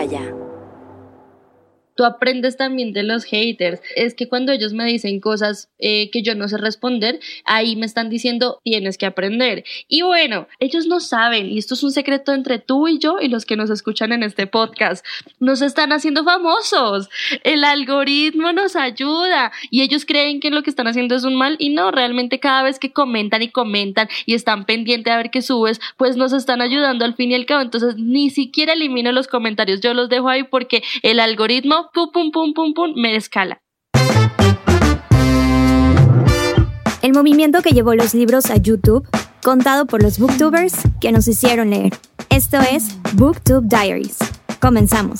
raya tú aprendes también de los haters. Es que cuando ellos me dicen cosas eh, que yo no sé responder, ahí me están diciendo tienes que aprender. Y bueno, ellos no saben, y esto es un secreto entre tú y yo y los que nos escuchan en este podcast, nos están haciendo famosos. El algoritmo nos ayuda y ellos creen que lo que están haciendo es un mal y no, realmente cada vez que comentan y comentan y están pendientes a ver qué subes, pues nos están ayudando al fin y al cabo. Entonces, ni siquiera elimino los comentarios, yo los dejo ahí porque el algoritmo pum, pum, pum, pum, pum, me escala. El movimiento que llevó los libros a YouTube, contado por los booktubers que nos hicieron leer. Esto es Booktube Diaries. Comenzamos.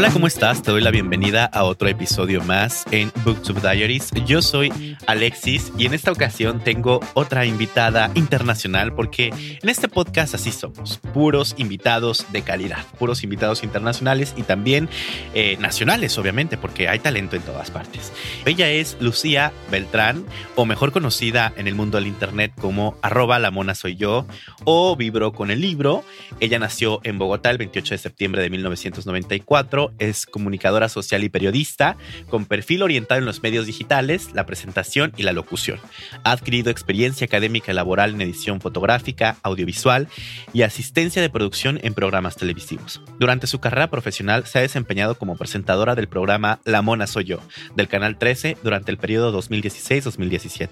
Hola, ¿cómo estás? Te doy la bienvenida a otro episodio más en Booktube Diaries. Yo soy Alexis y en esta ocasión tengo otra invitada internacional porque en este podcast así somos, puros invitados de calidad, puros invitados internacionales y también eh, nacionales, obviamente, porque hay talento en todas partes. Ella es Lucía Beltrán, o mejor conocida en el mundo del internet como arroba la mona soy yo o vibro con el libro. Ella nació en Bogotá el 28 de septiembre de 1994 es comunicadora social y periodista, con perfil orientado en los medios digitales, la presentación y la locución. Ha adquirido experiencia académica y laboral en edición fotográfica, audiovisual y asistencia de producción en programas televisivos. Durante su carrera profesional se ha desempeñado como presentadora del programa La Mona Soy Yo, del Canal 13 durante el periodo 2016-2017.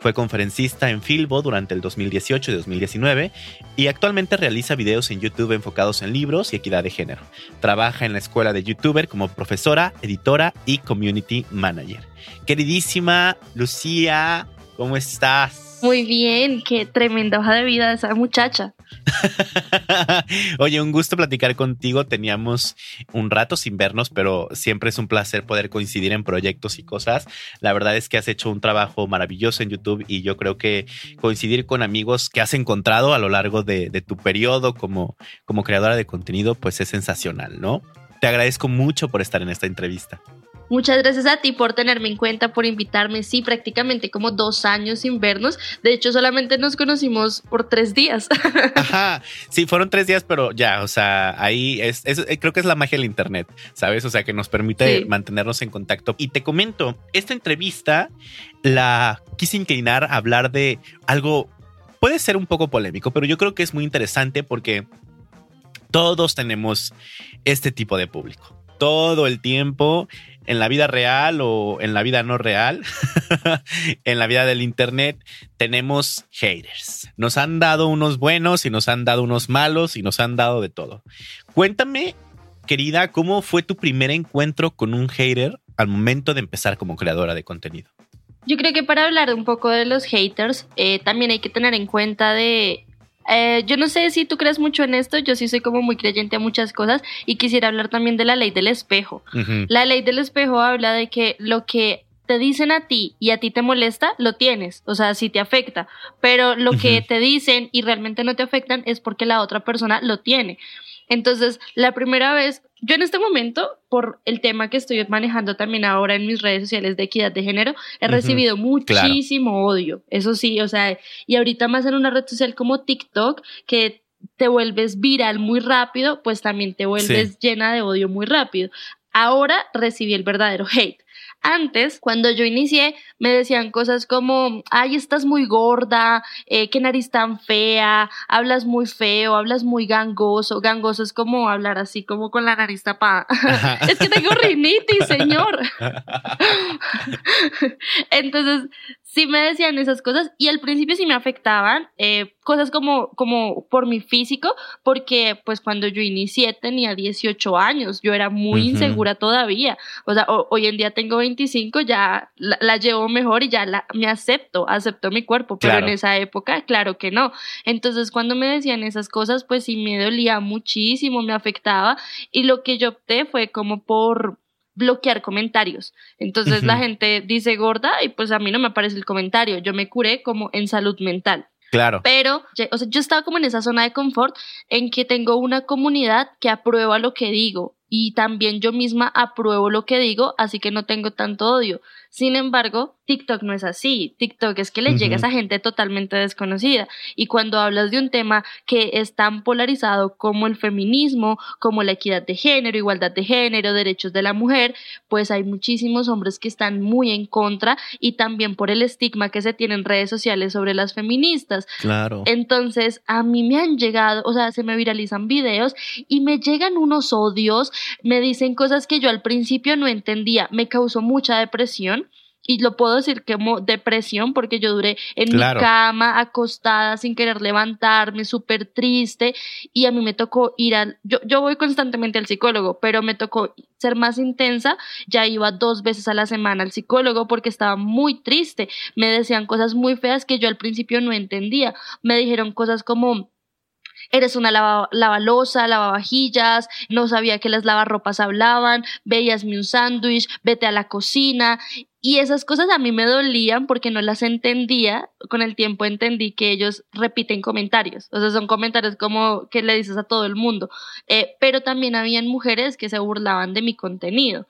Fue conferencista en Filbo durante el 2018 y 2019 y actualmente realiza videos en YouTube enfocados en libros y equidad de género. Trabaja en la Escuela de youtuber como profesora, editora y community manager. Queridísima Lucía, ¿cómo estás? Muy bien, qué tremenda hoja de vida esa muchacha. Oye, un gusto platicar contigo. Teníamos un rato sin vernos, pero siempre es un placer poder coincidir en proyectos y cosas. La verdad es que has hecho un trabajo maravilloso en YouTube y yo creo que coincidir con amigos que has encontrado a lo largo de, de tu periodo como, como creadora de contenido, pues es sensacional, ¿no? Te agradezco mucho por estar en esta entrevista. Muchas gracias a ti por tenerme en cuenta, por invitarme. Sí, prácticamente como dos años sin vernos. De hecho, solamente nos conocimos por tres días. Ajá, sí, fueron tres días, pero ya, o sea, ahí es, eh, creo que es la magia del Internet, ¿sabes? O sea, que nos permite mantenernos en contacto. Y te comento, esta entrevista la quise inclinar a hablar de algo, puede ser un poco polémico, pero yo creo que es muy interesante porque todos tenemos este tipo de público. Todo el tiempo, en la vida real o en la vida no real, en la vida del Internet, tenemos haters. Nos han dado unos buenos y nos han dado unos malos y nos han dado de todo. Cuéntame, querida, ¿cómo fue tu primer encuentro con un hater al momento de empezar como creadora de contenido? Yo creo que para hablar un poco de los haters, eh, también hay que tener en cuenta de eh, yo no sé si tú crees mucho en esto, yo sí soy como muy creyente a muchas cosas y quisiera hablar también de la ley del espejo. La ley del espejo habla de que lo que te dicen a ti y a ti te molesta, lo tienes, o sea, sí te afecta, pero lo que te dicen y realmente no te afectan es porque la otra persona lo tiene. Entonces, la primera vez, yo en este momento, por el tema que estoy manejando también ahora en mis redes sociales de equidad de género, he recibido muchísimo odio. Eso sí, o sea, y ahorita más en una red social como TikTok, que te vuelves viral muy rápido, pues también te vuelves llena de odio muy rápido. Ahora recibí el verdadero hate. Antes, cuando yo inicié, me decían cosas como, ay, estás muy gorda, eh, qué nariz tan fea, hablas muy feo, hablas muy gangoso. Gangoso es como hablar así, como con la nariz tapada. es que tengo rinitis, señor. Entonces, sí me decían esas cosas y al principio sí me afectaban, eh, cosas como, como por mi físico, porque pues cuando yo inicié tenía 18 años, yo era muy insegura todavía, o sea, hoy en día tengo 25, ya la, llevo mejor y ya la, me acepto, acepto mi cuerpo, pero en esa época, claro que no. Entonces cuando me decían esas cosas, pues sí me dolía muchísimo, me afectaba y lo que yo opté fue como por bloquear comentarios. Entonces la gente dice gorda y pues a mí no me aparece el comentario. Yo me curé como en salud mental. Claro. Pero, o sea, yo estaba como en esa zona de confort en que tengo una comunidad que aprueba lo que digo y también yo misma apruebo lo que digo, así que no tengo tanto odio. Sin embargo, TikTok no es así. TikTok es que le llegas a gente totalmente desconocida. Y cuando hablas de un tema que es tan polarizado como el feminismo, como la equidad de género, igualdad de género, derechos de la mujer, pues hay muchísimos hombres que están muy en contra y también por el estigma que se tiene en redes sociales sobre las feministas. Claro. Entonces, a mí me han llegado, o sea, se me viralizan videos y me llegan unos odios, me dicen cosas que yo al principio no entendía, me causó mucha depresión y lo puedo decir como depresión porque yo duré en mi cama acostada sin querer levantarme, súper triste y a mí me tocó ir al, yo, yo voy constantemente al psicólogo, pero me tocó ser más intensa, ya iba dos veces a la semana al psicólogo porque estaba muy triste, me decían cosas muy feas que yo al principio no entendía, me dijeron cosas como eres una lava, lavalosa, lavavajillas, no sabía que las lavarropas hablaban, veíasme un sándwich, vete a la cocina. Y esas cosas a mí me dolían porque no las entendía. Con el tiempo entendí que ellos repiten comentarios. O sea, son comentarios como que le dices a todo el mundo. Eh, pero también habían mujeres que se burlaban de mi contenido.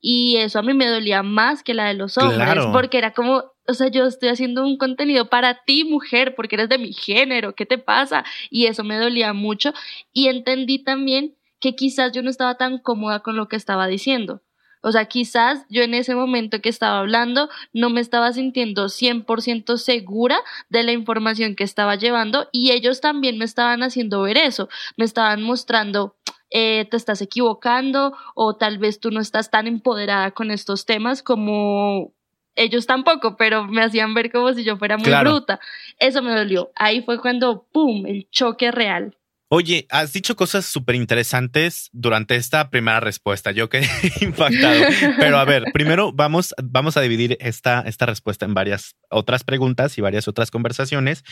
Y eso a mí me dolía más que la de los hombres, porque era como, o sea, yo estoy haciendo un contenido para ti, mujer, porque eres de mi género, ¿qué te pasa? Y eso me dolía mucho. Y entendí también que quizás yo no estaba tan cómoda con lo que estaba diciendo. O sea, quizás yo en ese momento que estaba hablando no me estaba sintiendo 100% segura de la información que estaba llevando y ellos también me estaban haciendo ver eso, me estaban mostrando eh, te estás equivocando o tal vez tú no estás tan empoderada con estos temas como ellos tampoco, pero me hacían ver como si yo fuera muy bruta. Eso me dolió. Ahí fue cuando, ¡pum!, el choque real. Oye, has dicho cosas súper interesantes durante esta primera respuesta. Yo quedé impactado. Pero a ver, primero vamos, vamos a dividir esta, esta respuesta en varias otras preguntas y varias otras conversaciones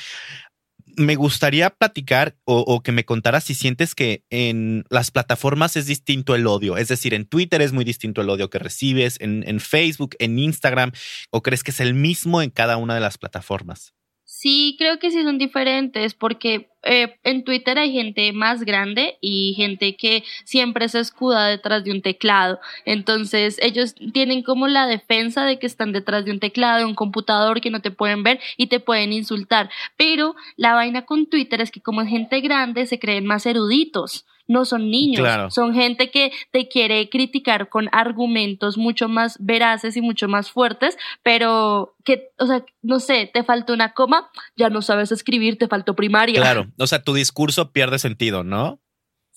me gustaría platicar o, que me contaras si sientes que en las plataformas es distinto el odio. Es decir, en Twitter es muy distinto el odio que recibes, en, en Facebook, en Instagram, o crees que es el mismo en cada una de las plataformas. Sí, creo que sí son diferentes porque eh, en Twitter hay gente más grande y gente que siempre se escuda detrás de un teclado. Entonces ellos tienen como la defensa de que están detrás de un teclado, de un computador que no te pueden ver y te pueden insultar. Pero la vaina con Twitter es que como es gente grande se creen más eruditos no son niños, son gente que te quiere criticar con argumentos mucho más veraces y mucho más fuertes, pero que, o sea, no sé, te falta una coma, ya no sabes escribir, te faltó primaria. Claro, o sea, tu discurso pierde sentido, ¿no?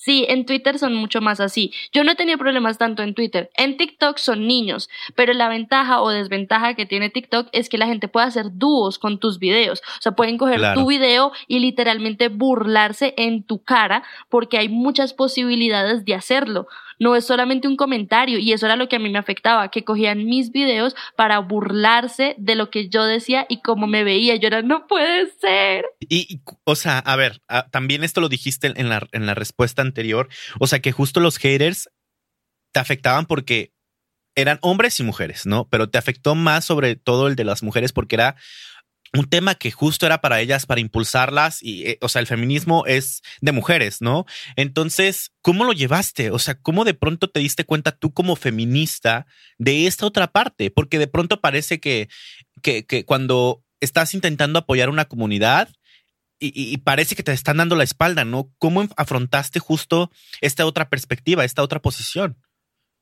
Sí, en Twitter son mucho más así. Yo no he tenido problemas tanto en Twitter. En TikTok son niños, pero la ventaja o desventaja que tiene TikTok es que la gente puede hacer dúos con tus videos. O sea, pueden coger tu video y literalmente burlarse en tu cara porque hay muchas posibilidades de hacerlo no es solamente un comentario y eso era lo que a mí me afectaba, que cogían mis videos para burlarse de lo que yo decía y cómo me veía. Yo era, no puede ser. Y, o sea, a ver, también esto lo dijiste en la, en la respuesta anterior, o sea, que justo los haters te afectaban porque eran hombres y mujeres, ¿no? Pero te afectó más sobre todo el de las mujeres porque era un tema que justo era para ellas, para impulsarlas y, eh, o sea, el feminismo es de mujeres, ¿no? Entonces, ¿cómo lo llevaste? O sea, ¿cómo de pronto te diste cuenta tú como feminista de esta otra parte? Porque de pronto parece que, que, que cuando estás intentando apoyar una comunidad, y, y, parece que te están dando la espalda, ¿no? ¿Cómo afrontaste justo esta otra perspectiva, esta otra posición?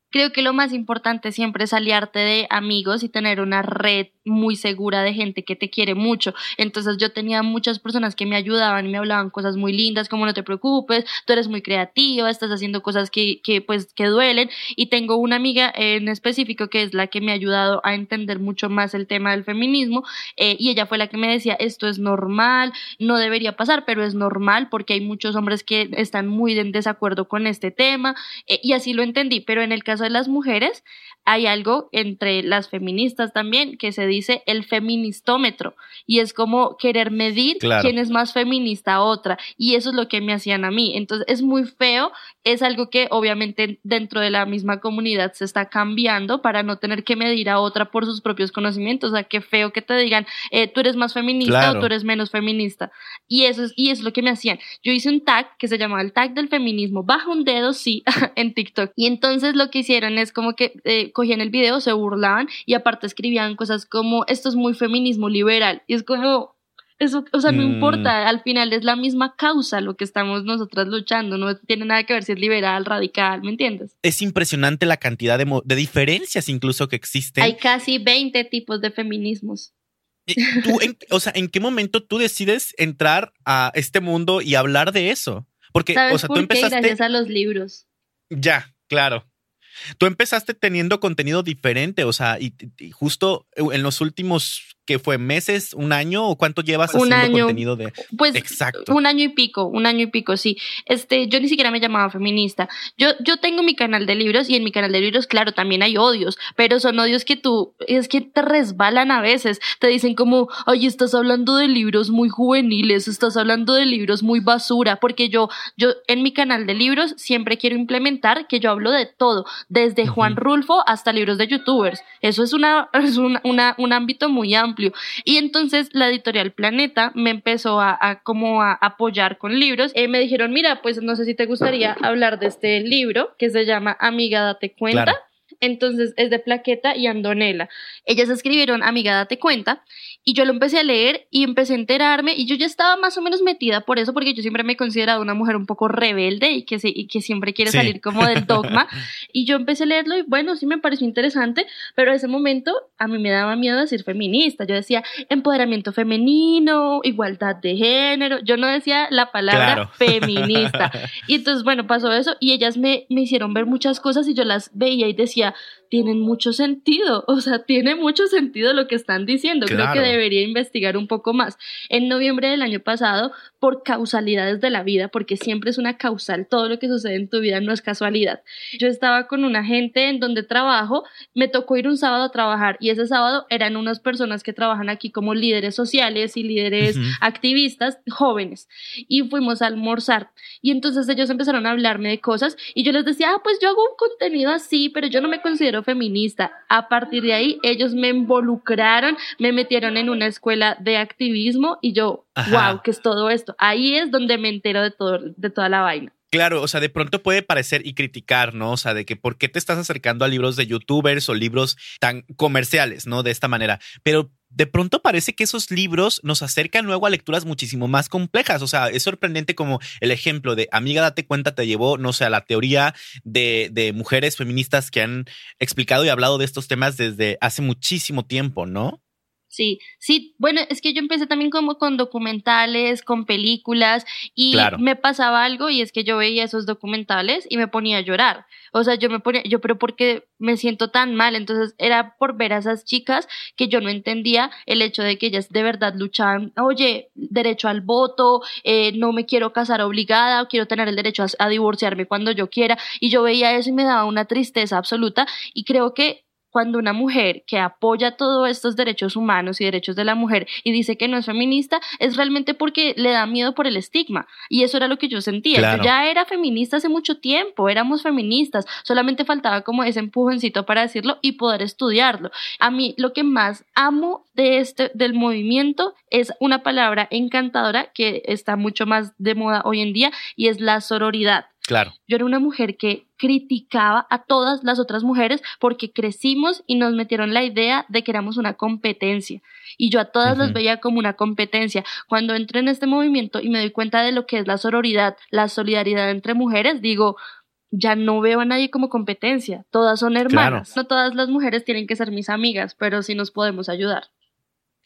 Creo que lo más importante siempre es aliarte de amigos y tener una red muy segura de gente que te quiere mucho. Entonces yo tenía muchas personas que me ayudaban y me hablaban cosas muy lindas como no te preocupes, tú eres muy creativa, estás haciendo cosas que, que pues que duelen y tengo una amiga en específico que es la que me ha ayudado a entender mucho más el tema del feminismo eh, y ella fue la que me decía esto es normal, no debería pasar, pero es normal porque hay muchos hombres que están muy en desacuerdo con este tema eh, y así lo entendí, pero en el caso de las mujeres hay algo entre las feministas también que se dice el feministómetro y es como querer medir quién es más feminista a otra y eso es lo que me hacían a mí. Entonces es muy feo, es algo que obviamente dentro de la misma comunidad se está cambiando para no tener que medir a otra por sus propios conocimientos. O sea, qué feo que te digan eh, tú eres más feminista o tú eres menos feminista. Y eso, es, y es lo que me hacían. Yo hice un tag que se llamaba el tag del feminismo, bajo un dedo, sí, en TikTok. Y entonces lo que hicieron es como que eh, cogían el video, se burlaban y aparte escribían cosas como esto es muy feminismo liberal. Y es como, eso, o sea, no Mm. importa, al final es la misma causa lo que estamos nosotras luchando, no tiene nada que ver si es liberal, radical, ¿me entiendes? Es impresionante la cantidad de, mo- de diferencias incluso que existen. Hay casi 20 tipos de feminismos. Tú, en- o sea, ¿en qué momento tú decides entrar a este mundo y hablar de eso? Porque, ¿Sabes o sea, tú qué? empezaste. Gracias a los libros. Ya, claro. Tú empezaste teniendo contenido diferente, o sea, y, justo en los últimos, ¿qué fue? ¿Meses? ¿Un año? ¿O cuánto llevas Un haciendo año. contenido de...? Pues Exacto. un año y pico, un año y pico, sí. Este, yo ni siquiera me llamaba feminista. Yo, yo tengo mi canal de libros y en mi canal de libros, claro, también hay odios, pero son odios que tú, es que te resbalan a veces. Te dicen como, ay, estás hablando de libros muy juveniles, estás hablando de libros muy basura, porque yo, yo en mi canal de libros siempre quiero implementar que yo hablo de todo, desde Juan. Rulfo hasta libros de youtubers. Eso es una, es una, una- un ámbito muy amplio. Y entonces la editorial Planeta me empezó a, como a apoyar con libros. Eh, me dijeron, mira, pues no sé si te gustaría hablar de este libro que se llama Amiga, date cuenta. Entonces es de Plaqueta y Andonela. Ellas escribieron Amiga, date cuenta. Y yo lo empecé a leer y empecé a enterarme. Y yo ya estaba más o menos metida por eso, porque yo siempre me he considerado una mujer un poco rebelde y que, se- y que siempre quiere Sí. salir como del dogma. Y yo empecé a leerlo y bueno, sí me pareció interesante, pero en ese momento a mí me daba miedo decir feminista. Yo decía empoderamiento femenino, igualdad de género. Yo no decía la palabra Claro. feminista. Y entonces, bueno, pasó eso y ellas me, me hicieron ver muchas cosas y yo las veía y decía, 呀，tienen mucho sentido, o sea, tiene mucho sentido lo que están diciendo. Creo que debería investigar un poco más. En noviembre del año pasado, por causalidades de la vida, porque siempre es una causal, todo lo que sucede en tu vida no es casualidad. Yo estaba con una gente en donde trabajo, me tocó ir un sábado a trabajar y ese sábado eran unas personas que trabajan aquí como líderes sociales y líderes activistas jóvenes y fuimos a almorzar y entonces ellos empezaron a hablarme de cosas y yo les decía, ah, pues yo hago un contenido así, pero yo no me considero feminista. A partir de ahí ellos me involucraron, me metieron en una escuela de activismo y yo, Ajá. wow, ¿qué es todo esto? Ahí es donde me entero de todo de toda la vaina. Claro, o sea, de pronto puede parecer y criticar, ¿no? O sea, de que por qué te estás acercando a libros de youtubers o libros tan comerciales, ¿no? De esta manera. Pero de pronto parece que esos libros nos acercan luego a lecturas muchísimo más complejas. O sea, es sorprendente como el ejemplo de Amiga, date cuenta, te llevó, no sé, a la teoría de, de mujeres feministas que han explicado y hablado de estos temas desde hace muchísimo tiempo, ¿no? Sí, sí, bueno, es que yo empecé también como con documentales, con películas y Claro. me pasaba algo y es que yo veía esos documentales y me ponía a llorar. O sea, yo me ponía, yo, pero porque me siento tan mal? Entonces era por ver a esas chicas que yo no entendía el hecho de que ellas de verdad luchaban, oye, derecho al voto, eh, no me quiero casar obligada, o quiero tener el derecho a, a divorciarme cuando yo quiera. Y yo veía eso y me daba una tristeza absoluta y creo que cuando una mujer que apoya todos estos derechos humanos y derechos de la mujer y dice que no es feminista, es realmente porque le da miedo por el estigma. Y eso era lo que yo sentía. Claro. Yo ya era feminista hace mucho tiempo, éramos feministas, solamente faltaba como ese empujoncito para decirlo y poder estudiarlo. A mí lo que más amo de este del movimiento es una palabra encantadora que está mucho más de moda hoy en día y es la sororidad. Claro. Yo era una mujer que criticaba a todas las otras mujeres porque crecimos y nos metieron la idea de que éramos una competencia. Y yo a todas las veía como una competencia. Cuando entro en este movimiento y me doy cuenta de lo que es la sororidad, la solidaridad entre mujeres, digo, ya no veo a nadie como competencia. Todas son hermanas. No todas las mujeres tienen que ser mis amigas, pero sí nos podemos ayudar.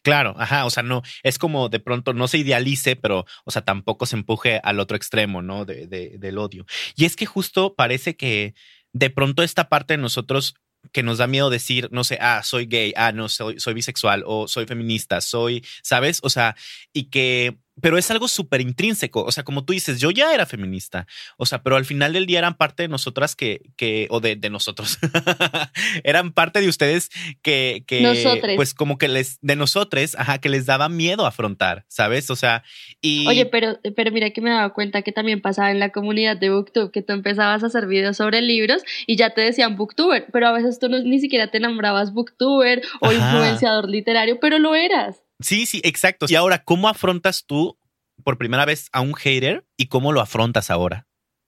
Claro, ajá, o sea, no, es como de pronto no se idealice, pero, o sea, tampoco se empuje al otro extremo, ¿no? De, de- del odio. Y es que justo parece que de pronto esta parte de nosotros que nos da miedo decir, no sé, ah, soy gay, ah, no, soy, soy bisexual o soy feminista, soy, ¿sabes? O sea, y que, pero es algo súper intrínseco, o sea, como tú dices, yo ya era feminista, o sea, pero al final del día eran parte de nosotras que, que o de, de nosotros, eran parte de ustedes que, que Nosotres. pues como que les, de nosotros, ajá, que les daba miedo afrontar, ¿sabes? O sea, y... Oye, pero, pero mira que me daba cuenta que también pasaba en la comunidad de Booktube, que tú empezabas a hacer videos sobre libros y ya te decían Booktuber, pero a veces tú no- ni siquiera te nombrabas Booktuber o Ajá. influenciador literario, pero lo eras. Sí, sí, exacto. Y ahora, ¿cómo afrontas tú por primera vez a un hater y cómo lo afrontas ahora?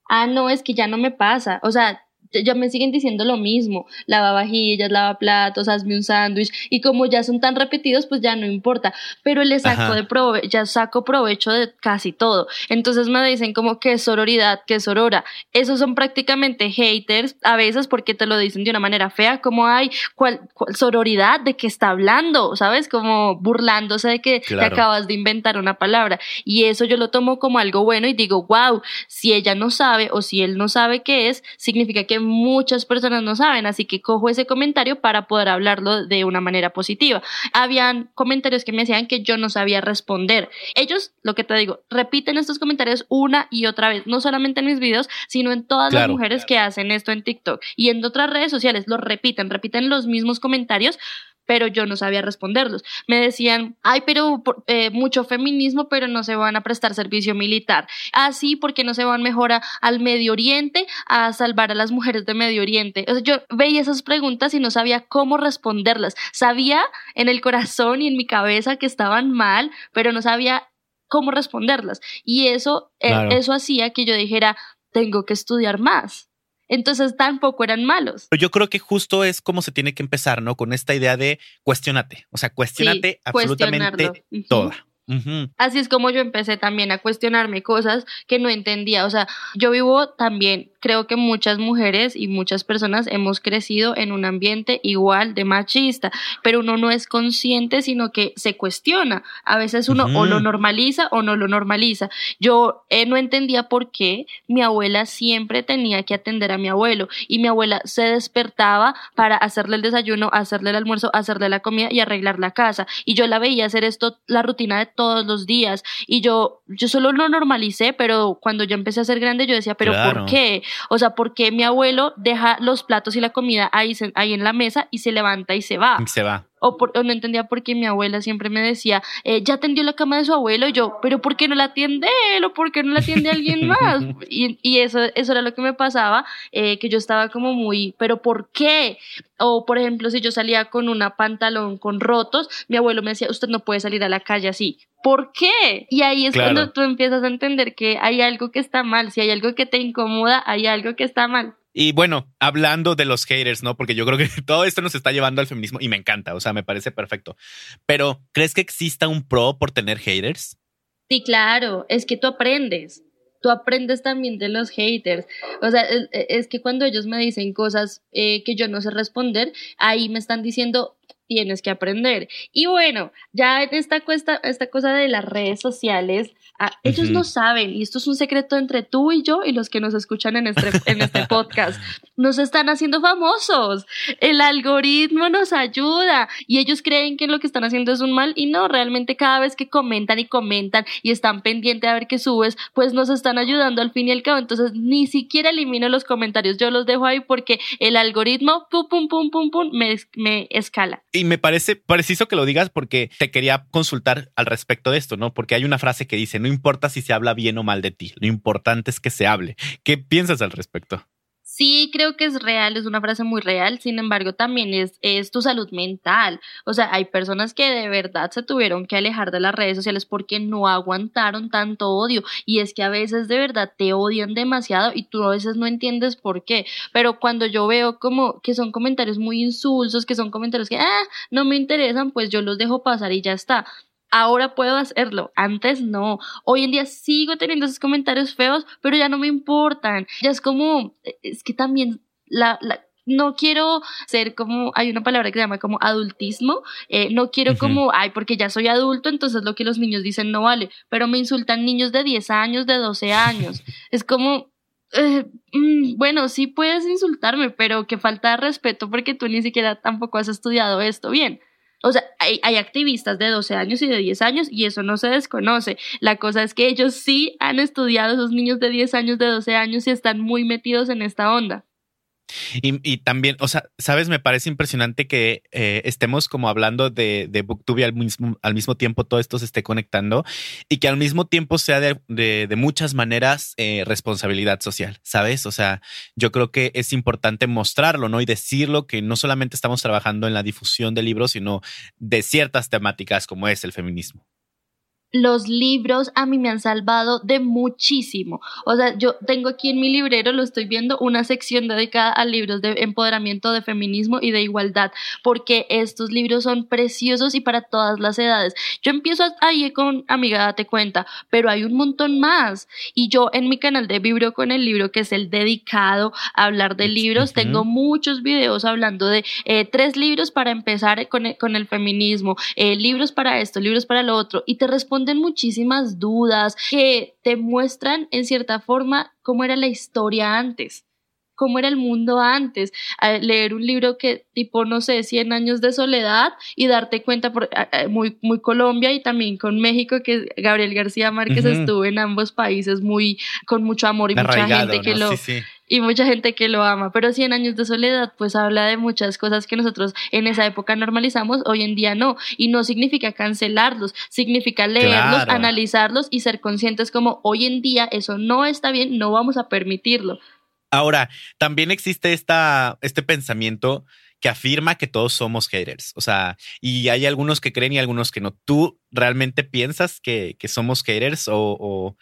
Ah, no, es que ya no me pasa. O sea, ya me siguen diciendo lo mismo, lava vajillas, lava platos, hazme un sándwich, y como ya son tan repetidos, pues ya no importa, pero le saco de prove ya saco provecho de casi todo. Entonces me dicen como que sororidad, que sorora. Esos son prácticamente haters, a veces porque te lo dicen de una manera fea, como hay cuál, sororidad de que está hablando, ¿sabes? Como burlándose de que te acabas de inventar una palabra. Y eso yo lo tomo como algo bueno y digo, wow, si ella no sabe o si él no sabe qué es, significa que muchas personas no saben, así que cojo ese comentario para poder hablarlo de una manera positiva. Habían comentarios que me decían que yo no sabía responder. Ellos, lo que te digo, repiten estos comentarios una y otra vez, no solamente en mis videos, sino en todas las mujeres que hacen esto en TikTok y en otras redes sociales, lo repiten, repiten los mismos comentarios pero yo no sabía responderlos. Me decían, ay, pero eh, mucho feminismo, pero no se van a prestar servicio militar. Así, porque no se van mejor al Medio Oriente a salvar a las mujeres de Medio Oriente. O sea, yo veía esas preguntas y no sabía cómo responderlas. Sabía en el corazón y en mi cabeza que estaban mal, pero no sabía cómo responderlas. Y eso, eh, eso hacía que yo dijera, tengo que estudiar más entonces tampoco eran malos. Yo creo que justo es como se tiene que empezar, ¿no? Con esta idea de cuestionate, o sea, cuestionate absolutamente toda. Así es como yo empecé también a cuestionarme cosas que no entendía. O sea, yo vivo también, creo que muchas mujeres y muchas personas hemos crecido en un ambiente igual de machista, pero uno no es consciente, sino que se cuestiona. A veces uno o lo normaliza o no lo normaliza. Yo eh, no entendía por qué mi abuela siempre tenía que atender a mi abuelo y mi abuela se despertaba para hacerle el desayuno, hacerle el almuerzo, hacerle la comida y arreglar la casa. Y yo la veía hacer esto, la rutina de todos los días. Y yo, yo solo lo normalicé, pero cuando yo empecé a ser grande, yo decía, pero ¿por qué? O sea, ¿por qué mi abuelo deja los platos y la comida ahí, ahí en la mesa y se levanta y se va? se va o, no entendía por qué mi abuela siempre me decía, eh, ya atendió la cama de su abuelo, y yo, pero ¿por qué no la atiende él o por qué no la atiende alguien más? y, y eso, eso era lo que me pasaba, eh, que yo estaba como muy, pero ¿por qué? O, por ejemplo, si yo salía con una pantalón con rotos, mi abuelo me decía, usted no puede salir a la calle así. ¿Por qué? Y ahí es cuando tú empiezas a entender que hay algo que está mal. Si hay algo que te incomoda, hay algo que está mal. Y bueno, hablando de los haters, ¿no? Porque yo creo que todo esto nos está llevando al feminismo y me encanta, o sea, me parece perfecto. Pero, ¿crees que exista un pro por tener haters? Sí, claro, es que tú aprendes. Tú aprendes también de los haters. O sea, es, que cuando ellos me dicen cosas eh, que yo no sé responder, ahí me están diciendo, tienes que aprender. Y bueno, ya en esta, cuesta, esta cosa de las redes sociales, ah, ellos no saben, y esto es un secreto entre tú y yo y los que nos escuchan en este, en este podcast, nos están haciendo famosos. El algoritmo nos ayuda y ellos creen que lo que están haciendo es un mal y no, realmente cada vez que comentan y comentan y están pendientes a ver qué subes, pues nos están ayudando al fin y al cabo. Entonces, ni siquiera elimino los comentarios, yo los dejo ahí porque el algoritmo, pum, pum, pum, pum, pum, me, me escala. Y me parece preciso que lo digas porque te quería consultar al respecto de esto, ¿no? Porque hay una frase que dice, no importa si se habla bien o mal de ti, lo importante es que se hable. ¿Qué piensas al respecto? Sí, creo que es real, es una frase muy real, sin embargo también es, es tu salud mental. O sea, hay personas que de verdad se tuvieron que alejar de las redes sociales porque no aguantaron tanto odio y es que a veces de verdad te odian demasiado y tú a veces no entiendes por qué. Pero cuando yo veo como que son comentarios muy insulsos, que son comentarios que, ah, no me interesan, pues yo los dejo pasar y ya está ahora puedo hacerlo, antes no. Hoy en día sigo teniendo esos comentarios feos, pero ya no me importan. Ya es como, es que también la, no quiero ser como, hay una palabra que se llama como adultismo, eh, no quiero como, ay, porque ya soy adulto, entonces lo que los niños dicen no vale, pero me insultan niños de 10 años, de 12 años. es como, eh, mm, bueno, sí puedes insultarme, pero que falta de respeto porque tú ni siquiera tampoco has estudiado esto bien. O sea, hay, hay, activistas de 12 años y de 10 años y eso no se desconoce. La cosa es que ellos sí han estudiado, esos niños de 10 años, de 12 años y están muy metidos en esta onda. Y, también, o sea, sabes, me parece impresionante que eh, estemos como hablando de, Booktube al mismo, al mismo tiempo todo esto se esté conectando y que al mismo tiempo sea de, de, muchas maneras eh, responsabilidad social, ¿sabes? O sea, yo creo que es importante mostrarlo, ¿no? Y decirlo que no solamente estamos trabajando en la difusión de libros, sino de ciertas temáticas como es el feminismo. Los libros a mí me han salvado de muchísimo. O sea, yo tengo aquí en mi librero, lo estoy viendo, una sección dedicada a libros de empoderamiento, de feminismo y de igualdad, porque estos libros son preciosos y para todas las edades. Yo empiezo ahí con Amiga, date cuenta, pero hay un montón más. Y yo en mi canal de Vibro con el libro, que es el dedicado a hablar de libros, tengo muchos videos hablando de eh, tres libros para empezar con el, con el feminismo, eh, libros para esto, libros para lo otro, y te respondo muchísimas dudas que te muestran en cierta forma cómo era la historia antes cómo era el mundo antes, leer un libro que tipo, no sé, 100 años de soledad y darte cuenta, por, muy, muy Colombia y también con México, que Gabriel García Márquez estuvo en ambos países muy, con mucho amor y mucha gente que lo y mucha gente que lo ama, pero 100 años de soledad pues habla de muchas cosas que nosotros en esa época normalizamos, hoy en día no, y no significa cancelarlos, significa leerlos, analizarlos y ser conscientes como hoy en día eso no está bien, no vamos a permitirlo. Ahora, también existe esta, este pensamiento que afirma que todos somos haters. O sea, y hay algunos que creen y algunos que no. ¿Tú realmente piensas que, que somos haters o, o,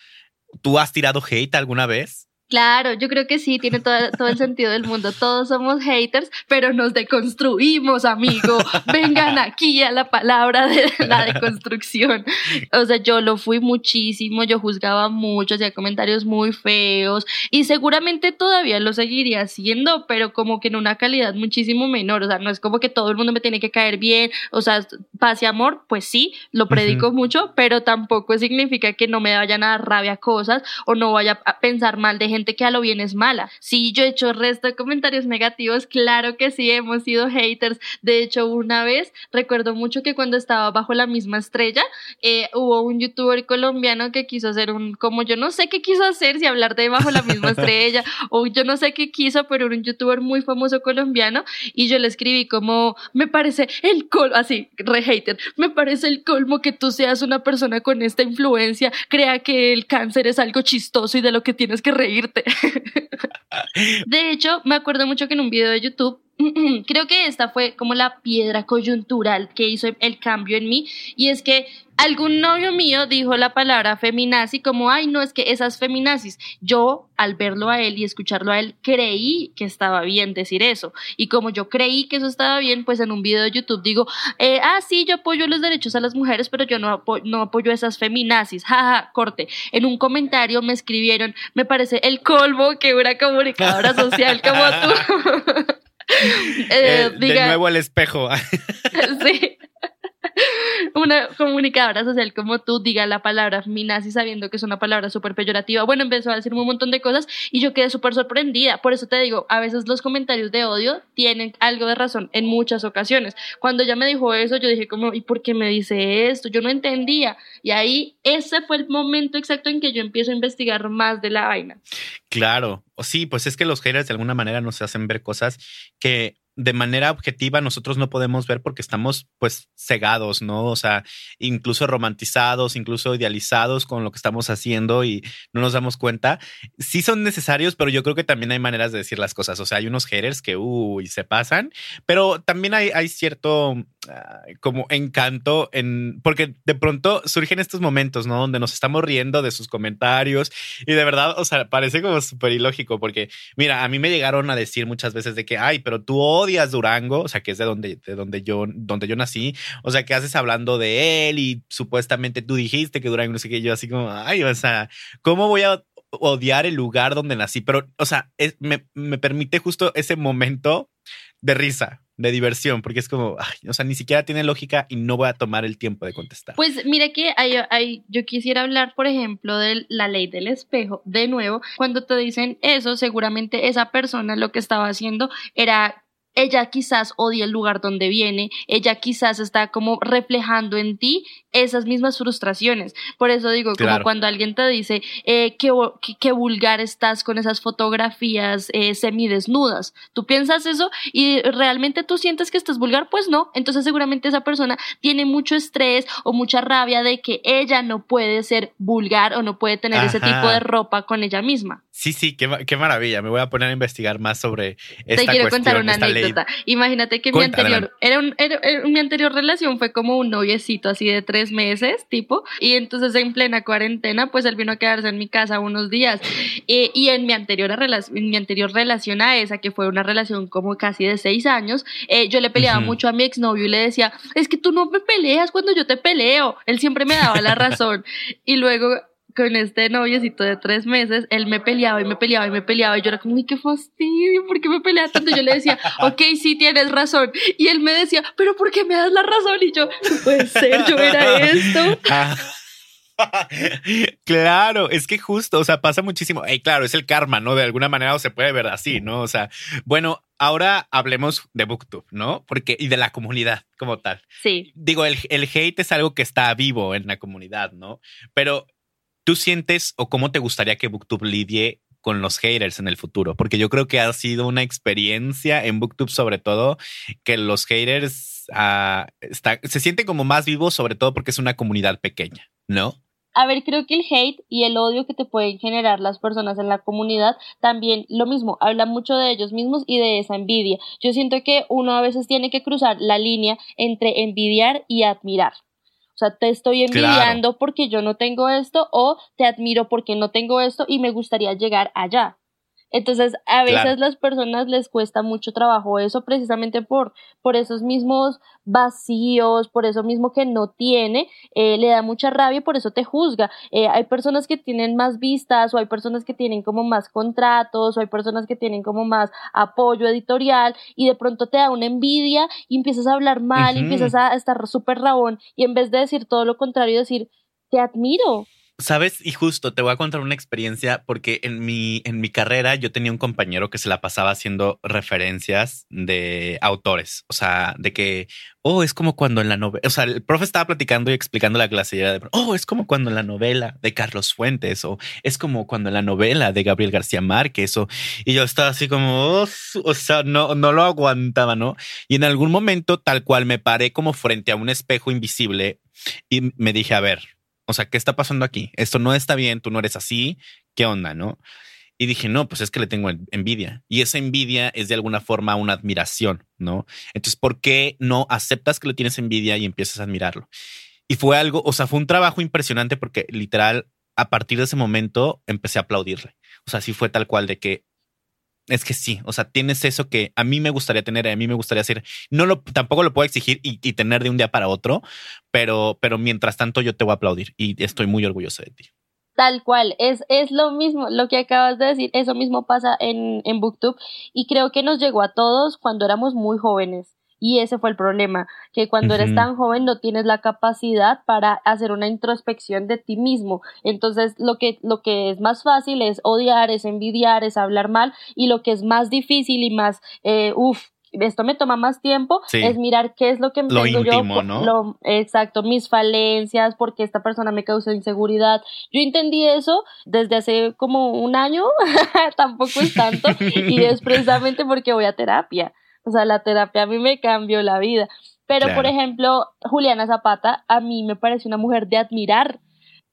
tú has tirado hate alguna vez? Claro, yo creo que sí, tiene todo, todo, el sentido del mundo. Todos somos haters, pero nos deconstruimos, amigo. Vengan aquí a la palabra de la deconstrucción. O sea, yo lo fui muchísimo, yo juzgaba mucho, hacía comentarios muy feos y seguramente todavía lo seguiría haciendo, pero como que en una calidad muchísimo menor. O sea, no es como que todo el mundo me tiene que caer bien. O sea, paz y amor, pues sí, lo predico mucho, pero tampoco significa que no me vayan a dar rabia cosas o no vaya a pensar mal de gente que a lo bien es mala. Sí, yo he hecho resto de comentarios negativos, claro que sí, hemos sido haters. De hecho, una vez recuerdo mucho que cuando estaba bajo la misma estrella, eh, hubo un youtuber colombiano que quiso hacer un, como yo no sé qué quiso hacer, si hablar de bajo la misma estrella, o yo no sé qué quiso, pero era un youtuber muy famoso colombiano, y yo le escribí como, me parece el colmo, así, re hater, me parece el colmo que tú seas una persona con esta influencia, crea que el cáncer es algo chistoso y de lo que tienes que reír de hecho, me acuerdo mucho que en un video de YouTube creo que esta fue como la piedra coyuntural que hizo el cambio en mí y es que algún novio mío dijo la palabra feminazi como, ay, no, es que esas feminazis. Yo, al verlo a él y escucharlo a él, creí que estaba bien decir eso. Y como yo creí que eso estaba bien, pues en un video de YouTube digo, eh, ah, sí, yo apoyo los derechos a las mujeres, pero yo no, no apoyo esas feminazis. Jaja, corte. En un comentario me escribieron, me parece el colmo que una comunicadora social como tú. Eh, de nuevo el espejo. sí. una comunicadora social como tú diga la palabra feminazi sabiendo que es una palabra súper peyorativa. Bueno, empezó a decir un montón de cosas y yo quedé súper sorprendida. Por eso te digo, a veces los comentarios de odio tienen algo de razón en muchas ocasiones. Cuando ella me dijo eso, yo dije como, ¿y por qué me dice esto? Yo no entendía. Y ahí ese fue el momento exacto en que yo empiezo a investigar más de la vaina. Claro, sí, pues es que los haters de alguna manera nos hacen ver cosas que de manera objetiva nosotros no podemos ver porque estamos pues cegados, ¿no? O sea, incluso romantizados, incluso idealizados con lo que estamos haciendo y no nos damos cuenta. Sí son necesarios, pero yo creo que también hay maneras de decir las cosas. O sea, hay unos haters que, uy, se pasan, pero también hay, hay cierto como encanto en, porque de pronto surgen estos momentos, ¿no? Donde nos estamos riendo de sus comentarios y de verdad, o sea, parece como súper ilógico porque, mira, a mí me llegaron a decir muchas veces de que, ay, pero tú odias Durango, o sea, que es de donde, de donde, yo, donde yo nací, o sea, que haces hablando de él y supuestamente tú dijiste que Durango no sé qué, yo así como, ay, o sea, ¿cómo voy a odiar el lugar donde nací? Pero, o sea, me, me permite justo ese momento de risa, de diversión, porque es como, o sea, ni siquiera tiene lógica y no voy a tomar el tiempo de contestar. Pues mira que hay, hay, yo quisiera hablar, por ejemplo, de la ley del espejo. De nuevo, cuando te dicen eso, seguramente esa persona lo que estaba haciendo era ella quizás odia el lugar donde viene, ella quizás está como reflejando en ti esas mismas frustraciones. Por eso digo, como cuando alguien te dice eh, que, vulgar estás con esas fotografías eh, semidesnudas, tú piensas eso y realmente tú sientes que estás vulgar, pues no. Entonces seguramente esa persona tiene mucho estrés o mucha rabia de que ella no puede ser vulgar o no puede tener ese tipo de ropa con ella misma. Sí, sí, qué, qué, maravilla. Me voy a poner a investigar más sobre esta cuestión, esta ley anécdota. Imagínate que mi anterior, era, un, mi anterior relación fue como un noviecito así de tres meses, tipo, y entonces en plena cuarentena, pues él vino a quedarse en mi casa unos días. y en mi, anterior en mi anterior relación a esa, que fue una relación como casi de seis años, eh, yo le peleaba mucho a mi exnovio y le decía, es que tú no me peleas cuando yo te peleo. Él siempre me daba la razón. y luego con este noviecito de tres meses, él me peleaba y me peleaba y me peleaba y yo era como, ¡ay, qué fastidio! ¿Por qué me pelea tanto? Yo le decía, ok, sí, tienes razón. Y él me decía, ¿pero por qué me das la razón? Y yo, no puede ser, yo era esto. Ah. claro, es que justo, o sea, pasa muchísimo. Y claro, es el karma, ¿no? De alguna manera o se puede ver así, ¿no? O sea, bueno, ahora hablemos de Booktube, ¿no? Porque, y de la comunidad como tal. Sí. Digo, el, el hate es algo que está vivo en la comunidad, ¿no? Pero ¿Tú sientes o cómo te gustaría que Booktube lidie con los haters en el futuro? Porque yo creo que ha sido una experiencia en Booktube sobre todo que los haters ah, se sienten como más vivos, sobre todo porque es una comunidad pequeña, ¿no? A ver, creo que el hate y el odio que te pueden generar las personas en la comunidad también lo mismo, habla mucho de ellos mismos y de esa envidia. Yo siento que uno a veces tiene que cruzar la línea entre envidiar y admirar. O sea, te estoy envidiando porque yo no tengo esto o te admiro porque no tengo esto y me gustaría llegar allá. Entonces, a veces las personas les cuesta mucho trabajo eso precisamente por, por esos mismos vacíos, por eso mismo que no tiene, eh, le da mucha rabia y por eso te juzga. Eh, hay personas que tienen más vistas o hay personas que tienen como más contratos o hay personas que tienen como más apoyo editorial y de pronto te da una envidia y empiezas a hablar mal, y empiezas a estar súper rabón y en vez de decir todo lo contrario, decir, te admiro, Sabes, y justo te voy a contar una experiencia porque en mi, en mi carrera yo tenía un compañero que se la pasaba haciendo referencias de autores. O sea, de que, oh, es como cuando en la novela, o sea, el profe estaba platicando y explicando la clase y era de, oh, es como cuando en la novela de Carlos Fuentes o es como cuando en la novela de Gabriel García Márquez o, y yo estaba así como, o sea, no, no lo aguantaba, ¿no? Y en algún momento tal cual me paré como frente a un espejo invisible y me dije, a ver, o sea, ¿qué está pasando aquí? Esto no está bien, tú no eres así, ¿qué onda, no? Y dije, no, pues es que le tengo envidia. Y esa envidia es de alguna forma una admiración, ¿no? Entonces, ¿por qué no aceptas que le tienes envidia y empiezas a admirarlo? Y fue algo, o sea, fue un trabajo impresionante porque literal, a partir de ese momento empecé a aplaudirle. O sea, sí fue tal cual de que es que sí, o sea, tienes eso que a mí me gustaría tener, a mí me gustaría hacer. No lo, tampoco lo puedo exigir y, tener de un día para otro, pero, pero mientras tanto yo te voy a aplaudir y estoy muy orgulloso de ti. Tal cual, es, es lo mismo, lo que acabas de decir, eso mismo pasa en, en Booktube y creo que nos llegó a todos cuando éramos muy jóvenes. Y ese fue el problema, que cuando eres tan joven no tienes la capacidad para hacer una introspección de ti mismo. Entonces, lo que, lo que es más fácil es odiar, es envidiar, es hablar mal, y lo que es más difícil y más, eh, uff, esto me toma más tiempo, es mirar qué es lo que lo íntimo, yo, ¿no? Lo, exacto, mis falencias, porque esta persona me causa inseguridad. Yo entendí eso desde hace como un año, tampoco es tanto, y es precisamente porque voy a terapia. O sea, la terapia a mí me cambió la vida. Pero, por ejemplo, Juliana Zapata, a mí me parece una mujer de admirar.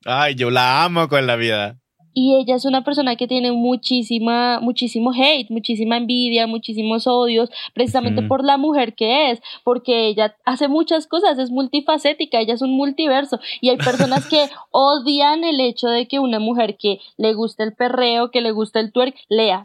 Ay, yo la amo con la vida y ella es una persona que tiene muchísima, muchísimo hate, muchísima envidia, muchísimos odios, precisamente por la mujer que es, porque ella hace muchas cosas, es multifacética, ella es un multiverso y hay personas que odian el hecho de que una mujer que le gusta el perreo, que le gusta el twerk, lea.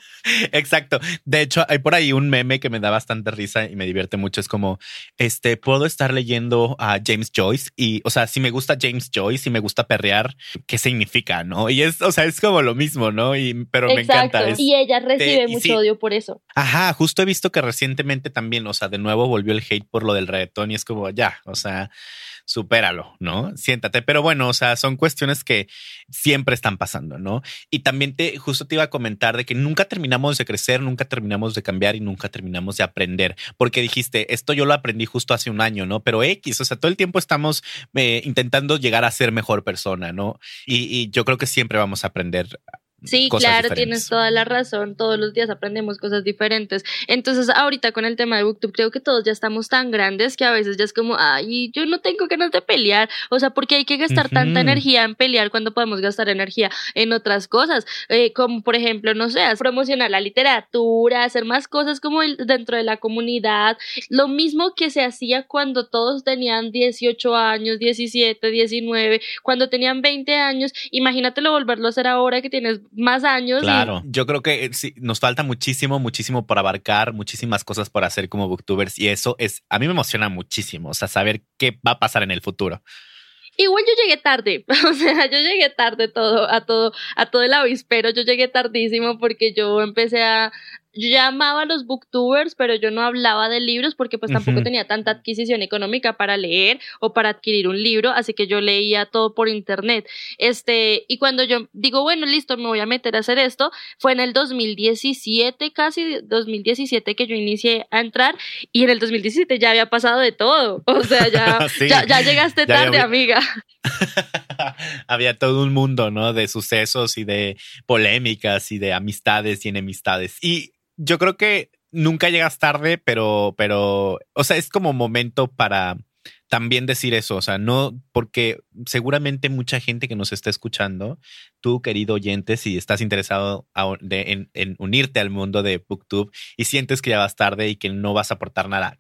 Exacto. De hecho, hay por ahí un meme que me da bastante risa y me divierte mucho. Es como, este, puedo estar leyendo a James Joyce y, o sea, si me gusta James Joyce y me gusta perrear, ¿qué significa? ¿No? Y es, o sea, es como lo mismo, ¿no? Y, pero me encanta. y ella recibe mucho odio por eso. Ajá, justo he visto que recientemente también, o sea, de nuevo volvió el hate por lo del reggaetón y es como, ya, o sea, supéralo, ¿no? Siéntate. Pero bueno, o sea, son cuestiones que siempre están pasando, ¿no? Y también te, justo te iba a comentar de que nunca terminamos de crecer, nunca terminamos de cambiar y nunca terminamos de aprender, porque dijiste, esto yo lo aprendí justo hace un año, ¿no? Pero X, o sea, todo el tiempo estamos eh, intentando llegar a ser mejor persona, ¿no? Y, y yo creo que siempre vamos a aprender Sí, claro, tienes toda la razón. Todos los días aprendemos cosas diferentes. Entonces, ahorita con el tema de BookTube, creo que todos ya estamos tan grandes que a veces ya es como, ay, yo no tengo ganas de pelear. O sea, porque hay que gastar tanta energía en pelear cuando podemos gastar energía en otras cosas? Eh, como, por ejemplo, no sé, promocionar la literatura, hacer más cosas como dentro de la comunidad. Lo mismo que se hacía cuando todos tenían 18 años, 17, 19, cuando tenían 20 años. Imagínatelo volverlo a hacer ahora que tienes más años. Claro, yo creo que eh, sí, nos falta muchísimo, muchísimo por abarcar, muchísimas cosas por hacer como booktubers y eso es, a mí me emociona muchísimo, o sea, saber qué va a pasar en el futuro. Igual yo llegué tarde, o sea, yo llegué tarde todo, a todo, a todo el avispero, yo llegué tardísimo porque yo empecé a, yo ya amaba a los booktubers, pero yo no hablaba de libros porque pues tampoco tenía tanta adquisición económica para leer o para adquirir un libro, así que yo leía todo por internet. Este, y cuando yo digo, bueno, listo, me voy a meter a hacer esto, fue en el 2017, casi 2017 que yo inicié a entrar y en el 2017 ya había pasado de todo. O sea, ya, ya, llegaste tarde, amiga. había todo un mundo, ¿no? De sucesos y de polémicas y de amistades y enemistades. Y yo creo que nunca llegas tarde, pero, pero, o sea, es como momento para también decir eso, o sea, no, porque seguramente mucha gente que nos está escuchando, tú querido oyente, si estás interesado en, en, unirte al mundo de BookTube y sientes que ya vas tarde y que no vas a aportar nada,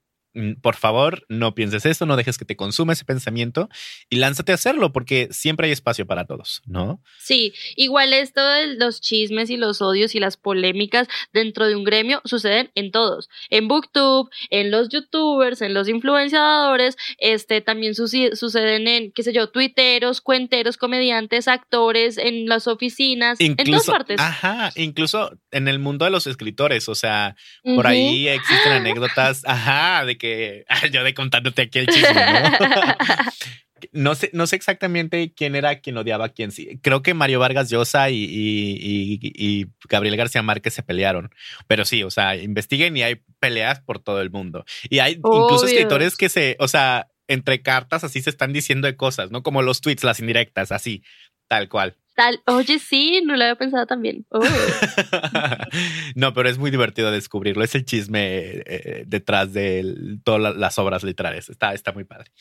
por favor, no pienses eso, no dejes que te consuma ese pensamiento y lánzate a hacerlo porque siempre hay espacio para todos, ¿no? Sí, igual esto de los chismes y los odios y las polémicas dentro de un gremio suceden en todos, en Booktube, en los youtubers, en los influenciadores, este también suceden en, qué sé yo, tuiteros, cuenteros, comediantes, actores, en las oficinas, en todas partes. Ajá, incluso en el mundo de los escritores, o sea, por ahí existen anécdotas, ajá, de que yo de contándote aquí el chisme, ¿no? no sé, no sé exactamente quién era quien odiaba a quién sí. Creo que Mario Vargas Llosa y, y, Gabriel García Márquez se pelearon. Pero sí, o sea, investiguen y hay peleas por todo el mundo. Y hay incluso escritores que se, o sea, entre cartas así se están diciendo de cosas, ¿no? Como los tweets, las indirectas, así, tal cual. Tal, oye, sí, no lo había pensado también. Oh. no, pero es muy divertido descubrirlo. Es el chisme eh, detrás de todas las obras literarias. Está, está muy padre.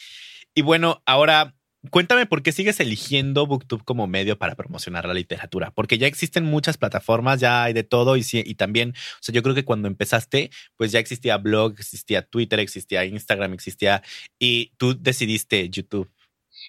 Y bueno, ahora cuéntame por qué sigues eligiendo BookTube como medio para promocionar la literatura, porque ya existen muchas plataformas, ya hay de todo y, y también, o sea, yo creo que cuando empezaste, pues ya existía blog, existía Twitter, existía Instagram, existía y tú decidiste YouTube.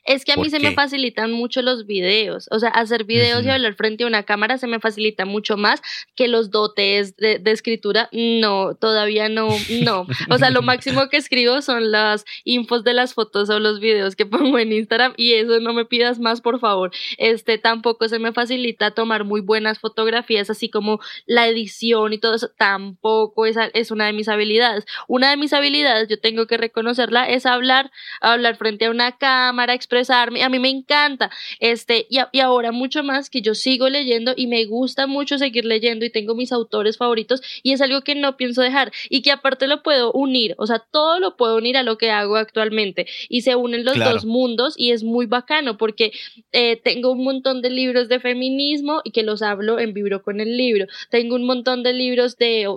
Es que a mí se me facilitan mucho los videos. O sea, hacer videos y hablar frente a una cámara se me facilita mucho más que los dotes de, escritura. No, todavía no, no. O sea, lo máximo que escribo son las infos de las fotos o los videos que pongo en Instagram y eso no me pidas más, por favor. Este tampoco se me facilita tomar muy buenas fotografías, así como la edición y todo eso. Tampoco es, es una de mis habilidades. Una de mis habilidades, yo tengo que reconocerla, es hablar, hablar frente a una cámara, expresarme, a mí me encanta, este, y, y ahora mucho más que yo sigo leyendo y me gusta mucho seguir leyendo y tengo mis autores favoritos y es algo que no pienso dejar y que aparte lo puedo unir, o sea, todo lo puedo unir a lo que hago actualmente y se unen los dos mundos y es muy bacano porque eh, tengo un montón de libros de feminismo y que los hablo en vibro con el libro, tengo un montón de libros de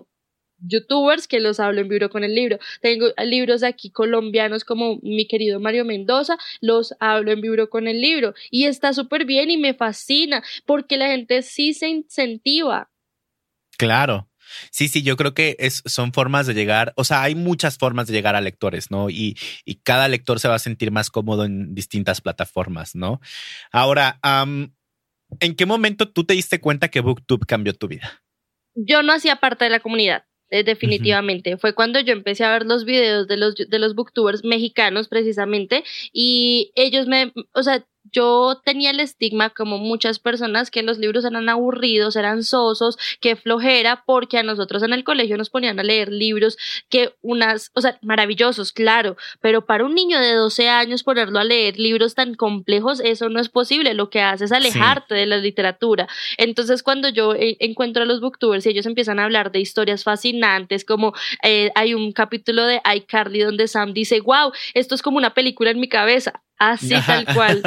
youtubers que los hablo en libro con el libro. Tengo libros aquí colombianos como mi querido Mario Mendoza, los hablo en libro con el libro. Y está súper bien y me fascina porque la gente sí se incentiva. Claro. Sí, sí, yo creo que es, son formas de llegar, o sea, hay muchas formas de llegar a lectores, ¿no? Y, y cada lector se va a sentir más cómodo en distintas plataformas, ¿no? Ahora, ¿en qué momento tú te diste cuenta que BookTube cambió tu vida? Yo no hacía parte de la comunidad. Eh, definitivamente. Fue cuando yo empecé a ver los videos de los, de los booktubers mexicanos precisamente y ellos me, o sea, yo tenía el estigma como muchas personas que los libros eran aburridos, eran sosos, que flojera, porque a nosotros en el colegio nos ponían a leer libros que unas, o sea, maravillosos, claro, pero para un niño de 12 años ponerlo a leer libros tan complejos, eso no es posible, lo que hace es alejarte de la literatura. Entonces, cuando yo eh, encuentro a los booktubers y ellos empiezan a hablar de historias fascinantes, como eh, hay un capítulo de iCarly donde Sam dice, wow, esto es como una película en mi cabeza, Así tal cual.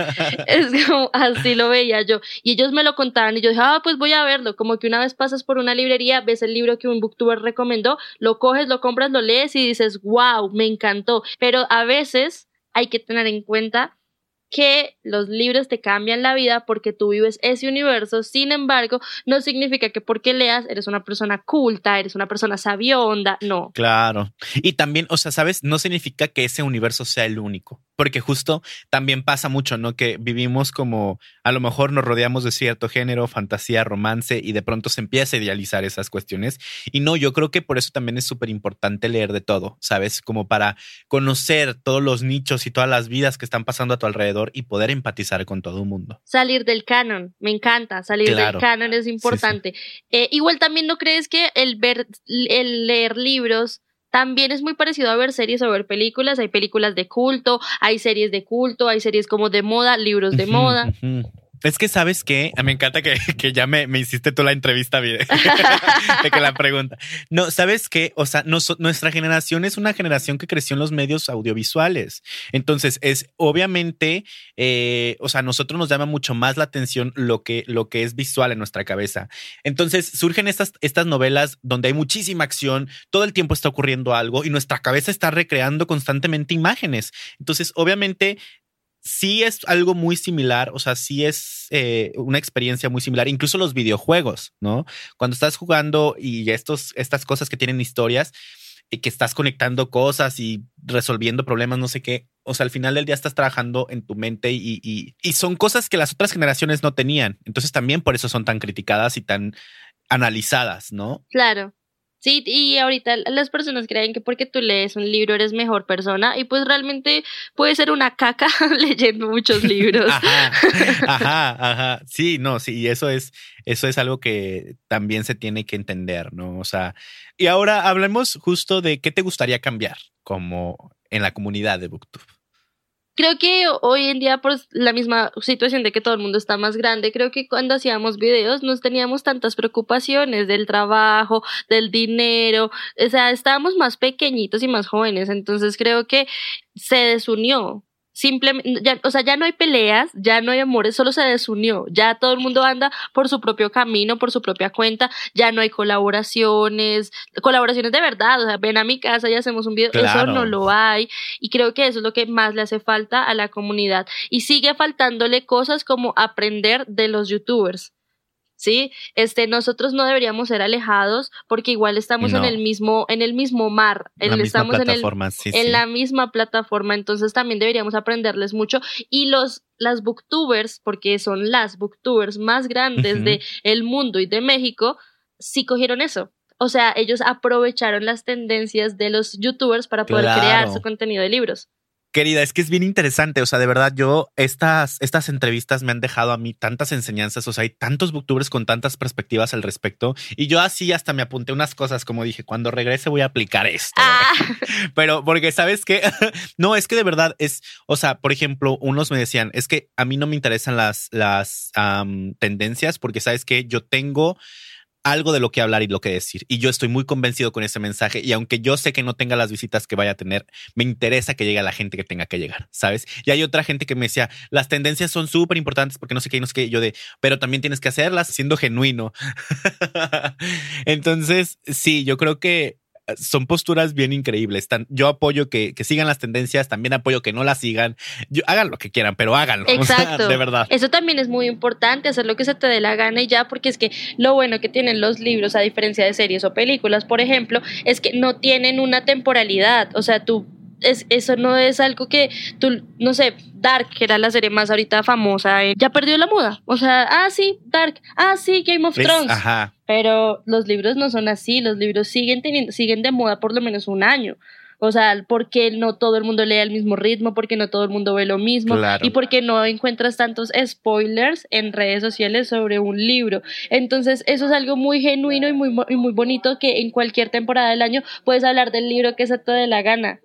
Es como así lo veía yo. Y ellos me lo contaban y yo dije, ah, pues voy a verlo. Como que una vez pasas por una librería, ves el libro que un booktuber recomendó, lo coges, lo compras, lo lees y dices, wow, me encantó. Pero a veces hay que tener en cuenta que los libros te cambian la vida porque tú vives ese universo, sin embargo, no significa que porque leas eres una persona culta, eres una persona sabionda, no. Claro. Y también, o sea, sabes, no significa que ese universo sea el único, porque justo también pasa mucho, ¿no? Que vivimos como, a lo mejor nos rodeamos de cierto género, fantasía, romance, y de pronto se empieza a idealizar esas cuestiones. Y no, yo creo que por eso también es súper importante leer de todo, ¿sabes? Como para conocer todos los nichos y todas las vidas que están pasando a tu alrededor y poder empatizar con todo el mundo. Salir del canon, me encanta, salir del canon es importante. Eh, igual también no crees que el ver, el leer libros también es muy parecido a ver series o ver películas. Hay películas de culto, hay series de culto, hay series como de moda, libros de moda. Es que sabes que me encanta que, que ya me, me, hiciste tú la entrevista de que la pregunta. No, sabes que, o sea, nuestra generación es una generación que creció en los medios audiovisuales. Entonces, es obviamente, eh, o sea, a nosotros nos llama mucho más la atención lo que, lo que es visual en nuestra cabeza. Entonces, surgen estas, estas novelas donde hay muchísima acción, todo el tiempo está ocurriendo algo y nuestra cabeza está recreando constantemente imágenes. Entonces, obviamente, sí es algo muy similar, o sea, sí es eh, una experiencia muy similar, incluso los videojuegos, ¿no? Cuando estás jugando y estos, estas cosas que tienen historias y que estás conectando cosas y resolviendo problemas, no sé qué, o sea, al final del día estás trabajando en tu mente y, y, y son cosas que las otras generaciones no tenían. Entonces también por eso son tan criticadas y tan analizadas, ¿no? Claro. Sí, y ahorita las personas creen que porque tú lees un libro eres mejor persona y pues realmente puede ser una caca leyendo muchos libros. ajá, ajá, ajá. Sí, no, sí, y eso es, eso es algo que también se tiene que entender, ¿no? O sea, y ahora hablemos justo de qué te gustaría cambiar como en la comunidad de BookTube creo que hoy en día por la misma situación de que todo el mundo está más grande, creo que cuando hacíamos videos no teníamos tantas preocupaciones del trabajo, del dinero, o sea, estábamos más pequeñitos y más jóvenes, entonces creo que se desunió simplemente, ya, o sea, ya no hay peleas, ya no hay amores, solo se desunió, ya todo el mundo anda por su propio camino, por su propia cuenta, ya no hay colaboraciones, colaboraciones de verdad, o sea, ven a mi casa y hacemos un video, eso no lo hay, y creo que eso es lo que más le hace falta a la comunidad, y sigue faltándole cosas como aprender de los youtubers. ¿Sí? Este, nosotros no deberíamos ser alejados porque igual estamos en el mismo, en el mismo mar, estamos en, el, en la misma plataforma, entonces también deberíamos aprenderles mucho y los las booktubers, porque son las booktubers más grandes de el mundo y de México, sí cogieron eso. O sea, ellos aprovecharon las tendencias de los youtubers para poder crear su contenido de libros. Querida, es que es bien interesante. O sea, de verdad, yo, estas, estas entrevistas me han dejado a mí tantas enseñanzas. O sea, hay tantos booktubers con tantas perspectivas al respecto. Y yo así hasta me apunté unas cosas, como dije, cuando regrese voy a aplicar esto. Ah. Pero porque sabes que no, es que de verdad es, o sea, por ejemplo, unos me decían, es que a mí no me interesan las, las tendencias porque sabes que yo tengo algo de lo que hablar y lo que decir. Y yo estoy muy convencido con ese mensaje. Y aunque yo sé que no tenga las visitas que vaya a tener, me interesa que llegue a la gente que tenga que llegar, ¿sabes? Y hay otra gente que me decía, las tendencias son súper importantes porque no sé qué, no sé qué. Yo de, pero también tienes que hacerlas siendo genuino. Entonces, sí, yo creo que son posturas bien increíbles. yo apoyo que, sigan las tendencias, también apoyo que no las sigan. hagan lo que quieran, pero háganlo. Exacto. de verdad. Eso también es muy importante, hacer lo que se te dé la gana y ya, porque es que lo bueno que tienen los libros, a diferencia de series o películas, por ejemplo, es que no tienen una temporalidad. O sea, tú es, eso no es algo que tú, no sé, Dark, que era la serie más ahorita famosa, eh, ya perdió la moda. O sea, ah, sí, Dark, ah, sí, Game of Thrones. Ajá. Pero los libros no son así, los libros siguen teniendo, siguen de moda por lo menos un año. O sea, porque no todo el mundo lee al mismo ritmo, porque no todo el mundo ve lo mismo y porque no encuentras tantos spoilers en redes sociales sobre un libro. Entonces, eso es algo muy genuino y muy, y muy bonito que en cualquier temporada del año puedes hablar del libro que se te dé la gana.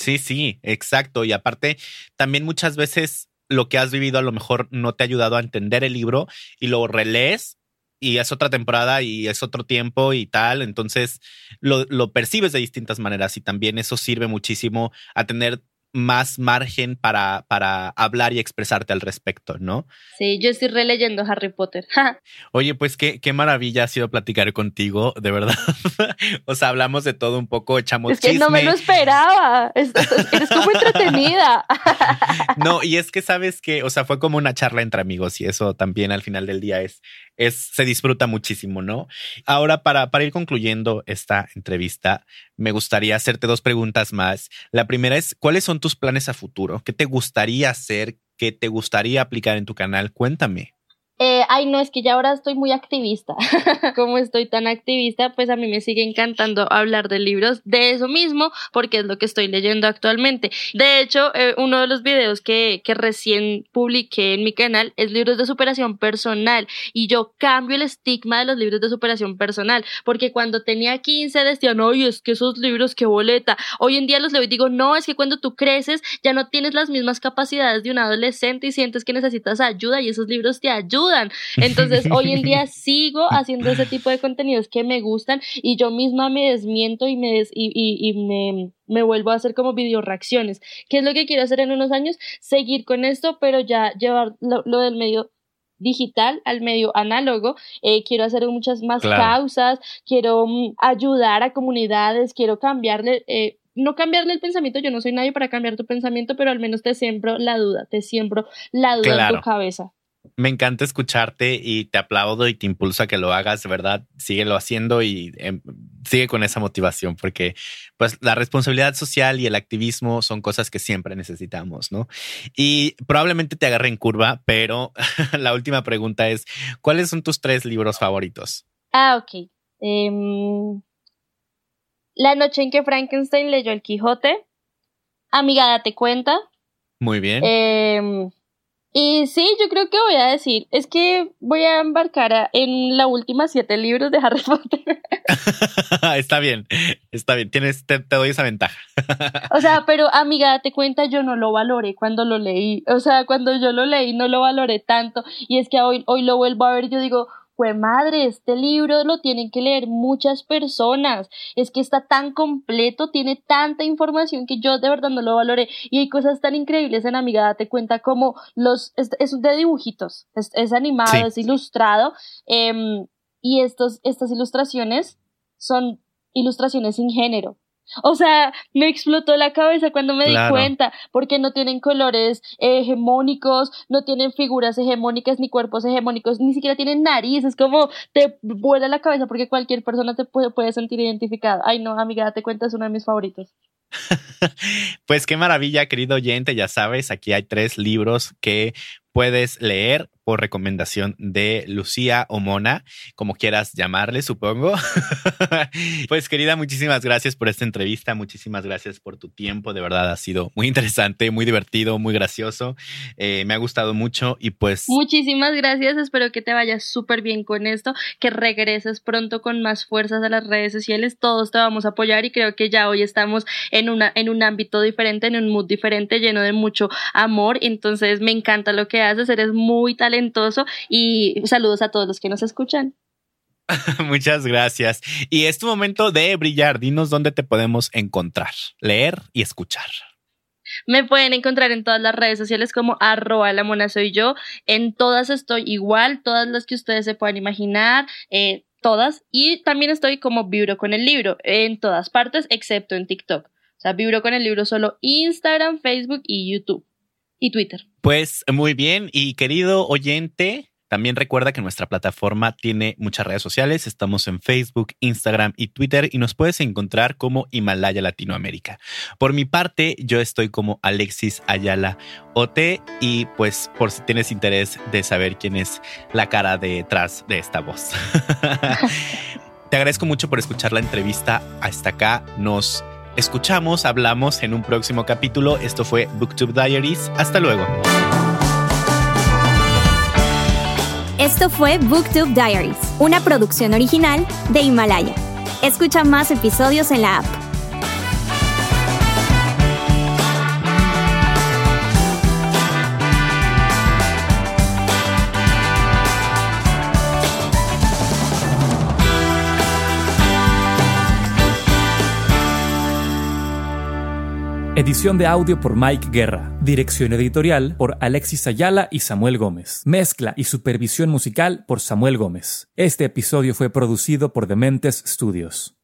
Sí, sí, exacto. Y aparte, también muchas veces lo que has vivido a lo mejor no te ha ayudado a entender el libro y lo relees y es otra temporada y es otro tiempo y tal. Entonces lo, lo percibes de distintas maneras y también eso sirve muchísimo a tener más margen para, para hablar y expresarte al respecto, ¿no? Sí, yo estoy releyendo Harry Potter. Oye, pues qué, qué maravilla ha sido platicar contigo, de verdad. o sea, hablamos de todo un poco, echamos Es que no me lo esperaba. Eres como entretenida. no, y es que sabes que, o sea, fue como una charla entre amigos y eso también al final del día es, es se disfruta muchísimo, ¿no? Ahora, para, para ir concluyendo esta entrevista, me gustaría hacerte dos preguntas más. La primera es, ¿cuáles son tus planes a futuro? ¿Qué te gustaría hacer? ¿Qué te gustaría aplicar en tu canal? Cuéntame. Eh, ay, no, es que ya ahora estoy muy activista. Como estoy tan activista, pues a mí me sigue encantando hablar de libros de eso mismo, porque es lo que estoy leyendo actualmente. De hecho, eh, uno de los videos que, que recién publiqué en mi canal es libros de superación personal y yo cambio el estigma de los libros de superación personal, porque cuando tenía 15 decían, oye, es que esos libros, qué boleta. Hoy en día los leo y digo, no, es que cuando tú creces ya no tienes las mismas capacidades de un adolescente y sientes que necesitas ayuda y esos libros te ayudan entonces, hoy en día sigo haciendo ese tipo de contenidos que me gustan y yo misma me desmiento y me, y, me, me vuelvo a hacer como video reacciones. ¿Qué es lo que quiero hacer en unos años? Seguir con esto, pero ya llevar lo, del medio digital al medio análogo. Eh, quiero hacer muchas más causas, quiero mm, ayudar a comunidades, quiero cambiarle, eh, no cambiarle el pensamiento, yo no soy nadie para cambiar tu pensamiento, pero al menos te siembro la duda, te siembro la duda en tu cabeza. Me encanta escucharte y te aplaudo y te impulso a que lo hagas, de verdad, síguelo haciendo y em, sigue con esa motivación porque pues la responsabilidad social y el activismo son cosas que siempre necesitamos, ¿no? Y probablemente te agarre en curva, pero la última pregunta es, ¿cuáles son tus tres libros favoritos? Ah, ok. Em, la noche en que Frankenstein leyó el Quijote. Amiga, date cuenta. Muy bien. Eh, y sí, yo creo que voy a decir, es que voy a embarcar en la última siete libros de Harry Potter. está bien, está bien, tienes, te, doy esa ventaja. o sea, pero amiga, date cuenta, yo no lo valoré cuando lo leí. O sea, cuando yo lo leí no lo valoré tanto. Y es que hoy, hoy lo vuelvo a ver y yo digo, fue madre, este libro lo tienen que leer muchas personas. Es que está tan completo, tiene tanta información que yo de verdad no lo valoré. Y hay cosas tan increíbles en Amiga, date cuenta como los, es, de dibujitos, es, animado, es ilustrado. Em, y estos, estas ilustraciones son ilustraciones sin género. O sea, me explotó la cabeza cuando me di cuenta, porque no tienen colores hegemónicos, no tienen figuras hegemónicas ni cuerpos hegemónicos, ni siquiera tienen nariz, es como te vuela la cabeza porque cualquier persona te puede, puede sentir identificada. Ay, no, amiga, date cuenta, es uno de mis favoritos. pues qué maravilla, querido oyente, ya sabes, aquí hay tres libros que puedes leer por recomendación de Lucía o Mona, como quieras llamarle, supongo. pues querida, muchísimas gracias por esta entrevista, muchísimas gracias por tu tiempo, de verdad ha sido muy interesante, muy divertido, muy gracioso, eh, me ha gustado mucho y pues... Muchísimas gracias, espero que te vayas súper bien con esto, que regreses pronto con más fuerzas a las redes sociales, todos te vamos a apoyar y creo que ya hoy estamos en, una, en un ámbito diferente, en un mood diferente, lleno de mucho amor, entonces me encanta lo que haces, eres muy talentoso y saludos a todos los que nos escuchan. Muchas gracias. Y es tu momento de brillar. Dinos dónde te podemos encontrar, leer y escuchar. Me pueden encontrar en todas las redes sociales como arroba la mona soy yo. En todas estoy igual, todas las que ustedes se puedan imaginar, eh, todas. Y también estoy como Vibro con el libro, en todas partes, excepto en TikTok. O sea, Vibro con el libro solo Instagram, Facebook y YouTube y Twitter. Pues muy bien y querido oyente, también recuerda que nuestra plataforma tiene muchas redes sociales. Estamos en Facebook, Instagram y Twitter y nos puedes encontrar como Himalaya Latinoamérica. Por mi parte, yo estoy como Alexis Ayala OT y pues por si tienes interés de saber quién es la cara detrás de esta voz. Te agradezco mucho por escuchar la entrevista hasta acá. Nos escuchamos, hablamos en un próximo capítulo. Esto fue Booktube Diaries. Hasta luego. Esto fue Booktube Diaries, una producción original de Himalaya. Escucha más episodios en la app. Edición de audio por Mike Guerra. Dirección editorial por Alexis Ayala y Samuel Gómez. Mezcla y supervisión musical por Samuel Gómez. Este episodio fue producido por Dementes Studios.